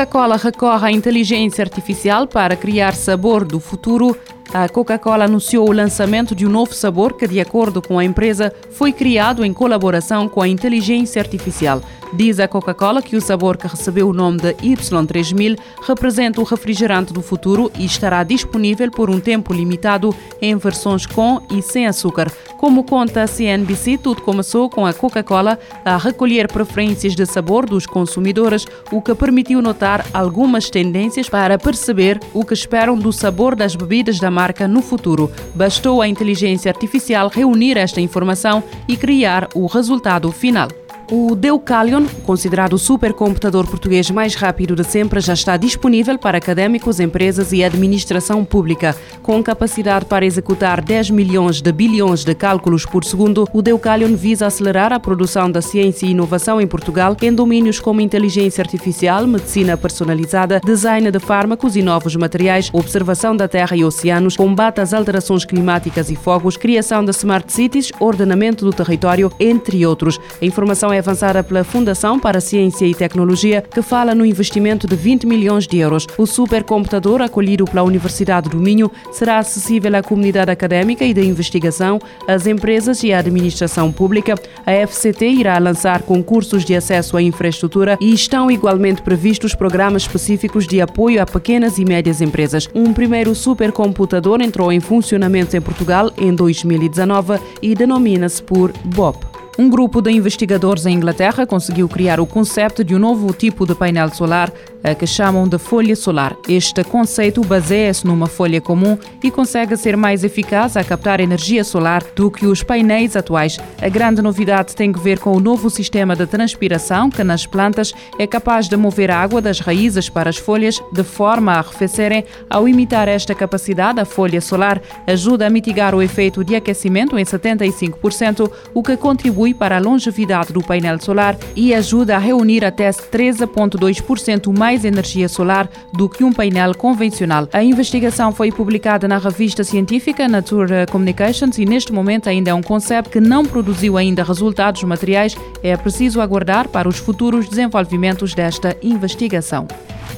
Coca-Cola recorre à inteligência artificial para criar sabor do futuro a Coca-Cola anunciou o lançamento de um novo sabor que, de acordo com a empresa, foi criado em colaboração com a inteligência artificial. Diz a Coca-Cola que o sabor que recebeu o nome de Y3000 representa o refrigerante do futuro e estará disponível por um tempo limitado em versões com e sem açúcar. Como conta a CNBC, tudo começou com a Coca-Cola a recolher preferências de sabor dos consumidores, o que permitiu notar algumas tendências para perceber o que esperam do sabor das bebidas da marca no futuro. Bastou a inteligência artificial reunir esta informação e criar o resultado final. O Deucalion, considerado o supercomputador português mais rápido de sempre, já está disponível para académicos, empresas e administração pública. Com capacidade para executar 10 milhões de bilhões de cálculos por segundo, o Deucalion visa acelerar a produção da ciência e inovação em Portugal em domínios como inteligência artificial, medicina personalizada, design de fármacos e novos materiais, observação da terra e oceanos, combate às alterações climáticas e fogos, criação de smart cities, ordenamento do território, entre outros. A informação é avançada pela Fundação para Ciência e Tecnologia, que fala no investimento de 20 milhões de euros. O supercomputador, acolhido pela Universidade do Minho, será acessível à comunidade académica e de investigação, às empresas e à administração pública. A FCT irá lançar concursos de acesso à infraestrutura e estão igualmente previstos programas específicos de apoio a pequenas e médias empresas. Um primeiro supercomputador entrou em funcionamento em Portugal em 2019 e denomina-se por BOP. Um grupo de investigadores em Inglaterra conseguiu criar o conceito de um novo tipo de painel solar a que chamam de folha solar. Este conceito baseia-se numa folha comum e consegue ser mais eficaz a captar energia solar do que os painéis atuais. A grande novidade tem a ver com o novo sistema de transpiração que nas plantas é capaz de mover a água das raízes para as folhas de forma a arrefecerem. Ao imitar esta capacidade, a folha solar ajuda a mitigar o efeito de aquecimento em 75%, o que contribui para a longevidade do painel solar e ajuda a reunir até 13,2% mais mais energia solar do que um painel convencional. A investigação foi publicada na revista científica Nature Communications e neste momento ainda é um conceito que não produziu ainda resultados materiais. É preciso aguardar para os futuros desenvolvimentos desta investigação.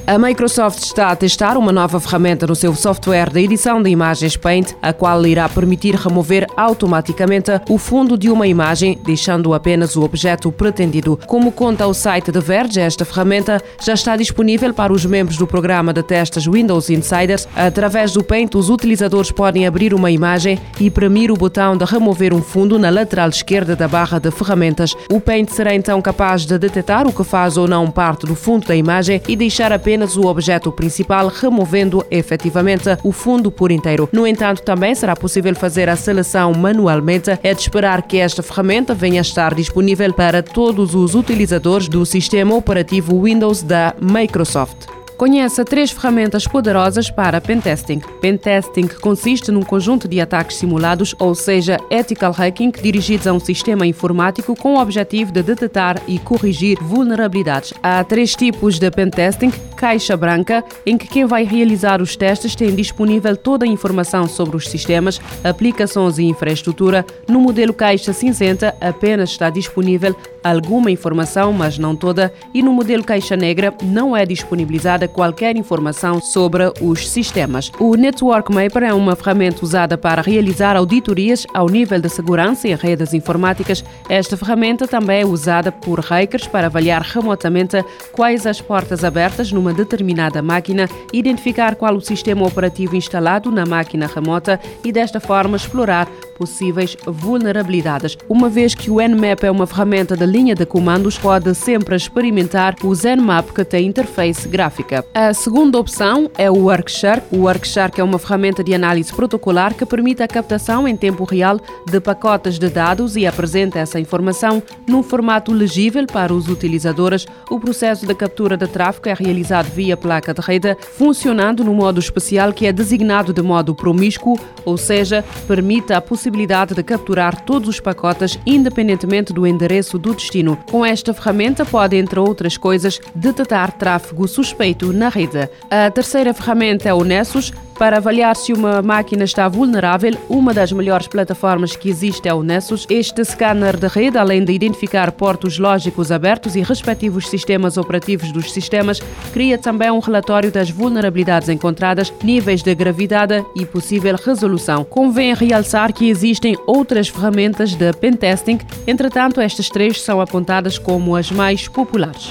A Microsoft está a testar uma nova ferramenta no seu software de edição de imagens Paint, a qual irá permitir remover automaticamente o fundo de uma imagem, deixando apenas o objeto pretendido. Como conta o site The Verge, esta ferramenta já está disponível para os membros do programa de testes Windows Insiders. Através do Paint, os utilizadores podem abrir uma imagem e premir o botão de remover um fundo na lateral esquerda da barra de ferramentas. O Paint será então capaz de detectar o que faz ou não parte do fundo da imagem e deixar apenas apenas o objeto principal, removendo efetivamente o fundo por inteiro. No entanto, também será possível fazer a seleção manualmente. É de esperar que esta ferramenta venha a estar disponível para todos os utilizadores do sistema operativo Windows da Microsoft. Conheça três ferramentas poderosas para pentesting. Pentesting consiste num conjunto de ataques simulados, ou seja, ethical hacking, dirigidos a um sistema informático com o objetivo de detectar e corrigir vulnerabilidades. Há três tipos de pentesting: caixa branca, em que quem vai realizar os testes tem disponível toda a informação sobre os sistemas, aplicações e infraestrutura. No modelo caixa cinzenta, apenas está disponível alguma informação, mas não toda, e no modelo caixa negra não é disponibilizada qualquer informação sobre os sistemas. O Network Mapper é uma ferramenta usada para realizar auditorias ao nível de segurança em redes informáticas. Esta ferramenta também é usada por hackers para avaliar remotamente quais as portas abertas numa determinada máquina, identificar qual o sistema operativo instalado na máquina remota e desta forma explorar possíveis vulnerabilidades. Uma vez que o Nmap é uma ferramenta de linha de comandos, pode sempre experimentar o Zenmap que tem interface gráfica. A segunda opção é o Workshark. O Workshark é uma ferramenta de análise protocolar que permite a captação em tempo real de pacotes de dados e apresenta essa informação num formato legível para os utilizadores. O processo de captura de tráfego é realizado via placa de rede, funcionando no modo especial que é designado de modo promíscuo, ou seja, permite a possibilidade de capturar todos os pacotes independentemente do endereço do destino. Com esta ferramenta pode, entre outras coisas, detectar tráfego suspeito na rede. A terceira ferramenta é o Nessus Para avaliar se uma máquina está vulnerável, uma das melhores plataformas que existe é o Nessus. Este scanner de rede, além de identificar portos lógicos abertos e respectivos sistemas operativos dos sistemas, cria também um relatório das vulnerabilidades encontradas, níveis de gravidade e possível resolução. Convém realçar que existem outras ferramentas de pentesting, entretanto, estas três são apontadas como as mais populares.